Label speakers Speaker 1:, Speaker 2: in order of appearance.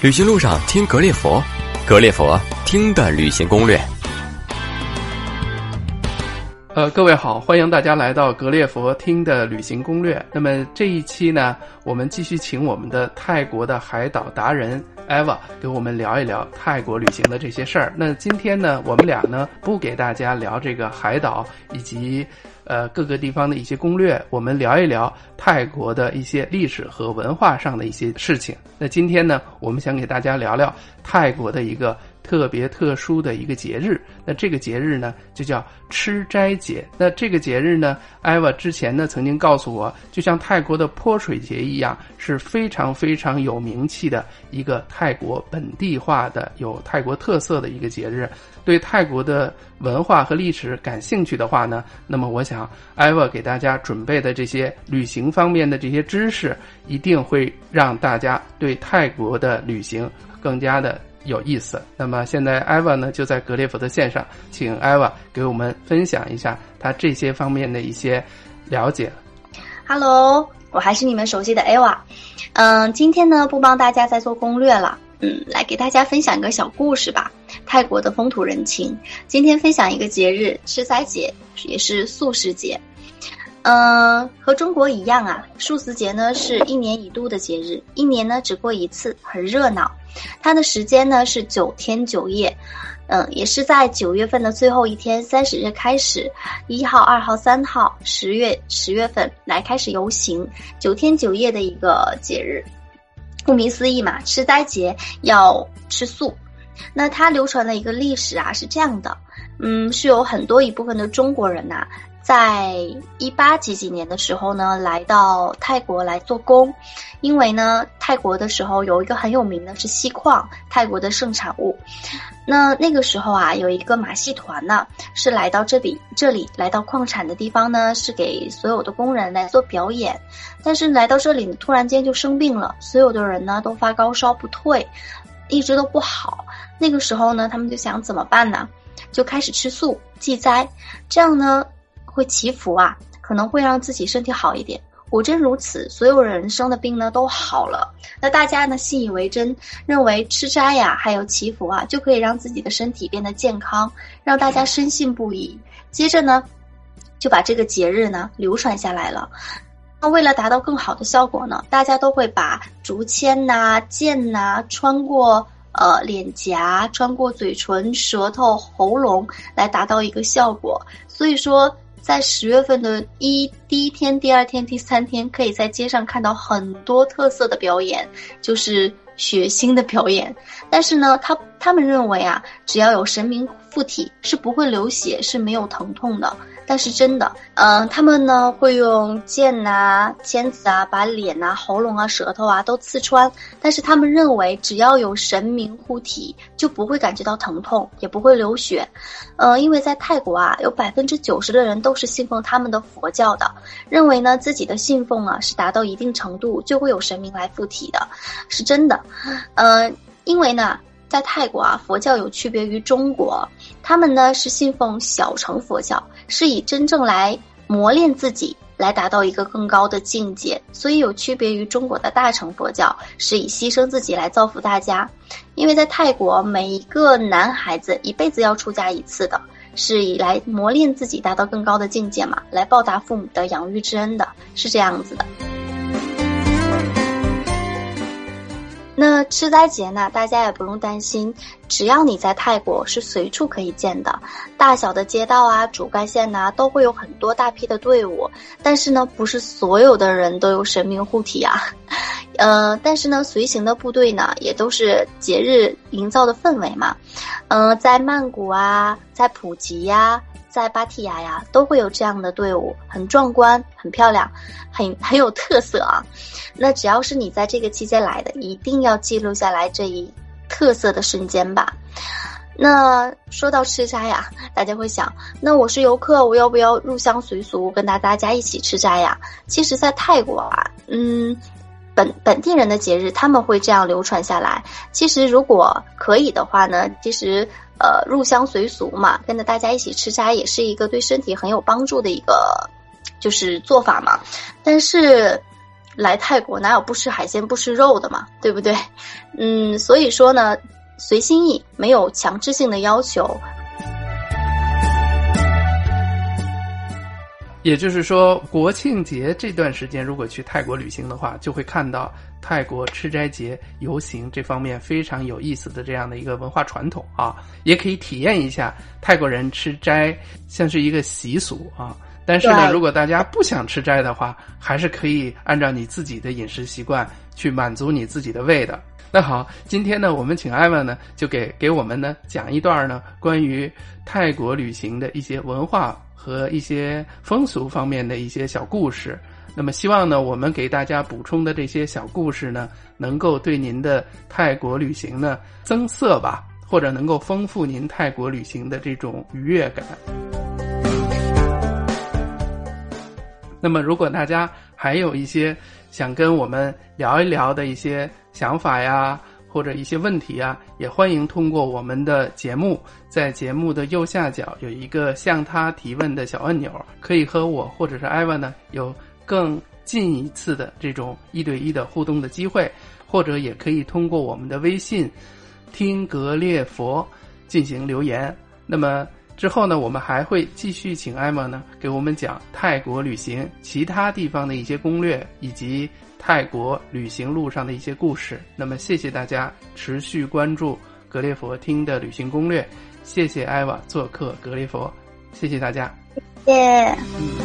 Speaker 1: 旅行路上听格列佛，格列佛听的旅行攻略。
Speaker 2: 呃，各位好，欢迎大家来到格列佛听的旅行攻略。那么这一期呢，我们继续请我们的泰国的海岛达人 Eva 给我们聊一聊泰国旅行的这些事儿。那今天呢，我们俩呢不给大家聊这个海岛以及呃各个地方的一些攻略，我们聊一聊泰国的一些历史和文化上的一些事情。那今天呢，我们想给大家聊聊泰国的一个。特别特殊的一个节日，那这个节日呢就叫吃斋节。那这个节日呢，艾娃之前呢曾经告诉我，就像泰国的泼水节一样，是非常非常有名气的一个泰国本地化的、有泰国特色的一个节日。对泰国的文化和历史感兴趣的话呢，那么我想艾娃给大家准备的这些旅行方面的这些知识，一定会让大家对泰国的旅行更加的。有意思。那么现在艾娃呢就在格列佛的线上，请艾娃给我们分享一下他这些方面的一些了解。
Speaker 3: Hello，我还是你们熟悉的艾娃。嗯，今天呢不帮大家再做攻略了，嗯，来给大家分享一个小故事吧。泰国的风土人情。今天分享一个节日——吃斋节，也是素食节。嗯，和中国一样啊，素食节呢是一年一度的节日，一年呢只过一次，很热闹。它的时间呢是九天九夜，嗯，也是在九月份的最后一天，三十日开始，一号、二号、三号，十月十月份来开始游行，九天九夜的一个节日。顾名思义嘛，吃斋节要吃素。那它流传的一个历史啊是这样的，嗯，是有很多一部分的中国人呐。在一八几几年的时候呢，来到泰国来做工，因为呢，泰国的时候有一个很有名的是锡矿，泰国的盛产物。那那个时候啊，有一个马戏团呢，是来到这里，这里来到矿产的地方呢，是给所有的工人来做表演。但是来到这里，突然间就生病了，所有的人呢都发高烧不退，一直都不好。那个时候呢，他们就想怎么办呢？就开始吃素祭斋，这样呢。会祈福啊，可能会让自己身体好一点。果真如此，所有人生的病呢都好了。那大家呢信以为真，认为吃斋呀，还有祈福啊，就可以让自己的身体变得健康，让大家深信不疑。接着呢，就把这个节日呢流传下来了。那为了达到更好的效果呢，大家都会把竹签呐、剑呐穿过呃脸颊、穿过嘴唇、舌头、喉咙，来达到一个效果。所以说。在十月份的一第一天、第二天、第三天，可以在街上看到很多特色的表演，就是血腥的表演。但是呢，他他们认为啊，只要有神明附体，是不会流血，是没有疼痛的。但是真的，嗯，他们呢会用剑呐、签子啊，把脸呐、喉咙啊、舌头啊都刺穿。但是他们认为，只要有神明护体，就不会感觉到疼痛，也不会流血。呃，因为在泰国啊，有百分之九十的人都是信奉他们的佛教的，认为呢自己的信奉啊是达到一定程度就会有神明来附体的，是真的。呃，因为呢。在泰国啊，佛教有区别于中国，他们呢是信奉小乘佛教，是以真正来磨练自己，来达到一个更高的境界，所以有区别于中国的大乘佛教，是以牺牲自己来造福大家。因为在泰国，每一个男孩子一辈子要出家一次的，是以来磨练自己，达到更高的境界嘛，来报答父母的养育之恩的，是这样子的。那吃斋节呢？大家也不用担心，只要你在泰国是随处可以见的，大小的街道啊、主干线呐，都会有很多大批的队伍。但是呢，不是所有的人都有神明护体啊。呃，但是呢，随行的部队呢，也都是节日营造的氛围嘛。嗯，在曼谷啊，在普吉呀。在芭提雅呀，都会有这样的队伍，很壮观，很漂亮，很 很有特色啊。那只要是你在这个期间来的，一定要记录下来这一特色的瞬间吧。那说到吃斋呀，大家会想，那我是游客，我要不要入乡随俗，跟大大家一起吃斋呀？其实，在泰国啊，嗯。本本地人的节日，他们会这样流传下来。其实，如果可以的话呢，其实呃，入乡随俗嘛，跟着大家一起吃斋，也是一个对身体很有帮助的一个就是做法嘛。但是，来泰国哪有不吃海鲜不吃肉的嘛，对不对？嗯，所以说呢，随心意，没有强制性的要求。
Speaker 2: 也就是说，国庆节这段时间，如果去泰国旅行的话，就会看到泰国吃斋节游行这方面非常有意思的这样的一个文化传统啊，也可以体验一下泰国人吃斋像是一个习俗啊。但是呢，如果大家不想吃斋的话，还是可以按照你自己的饮食习惯去满足你自己的胃的。那好，今天呢，我们请艾文呢，就给给我们呢讲一段呢关于泰国旅行的一些文化和一些风俗方面的一些小故事。那么，希望呢，我们给大家补充的这些小故事呢，能够对您的泰国旅行呢增色吧，或者能够丰富您泰国旅行的这种愉悦感。那么，如果大家还有一些想跟我们聊一聊的一些想法呀，或者一些问题啊，也欢迎通过我们的节目，在节目的右下角有一个向他提问的小按钮，可以和我或者是艾文呢有更近一次的这种一对一的互动的机会，或者也可以通过我们的微信“听格列佛”进行留言。那么。之后呢，我们还会继续请艾玛呢给我们讲泰国旅行其他地方的一些攻略，以及泰国旅行路上的一些故事。那么，谢谢大家持续关注格列佛听的旅行攻略，谢谢艾瓦做客格列佛，谢谢大家，
Speaker 3: 谢谢。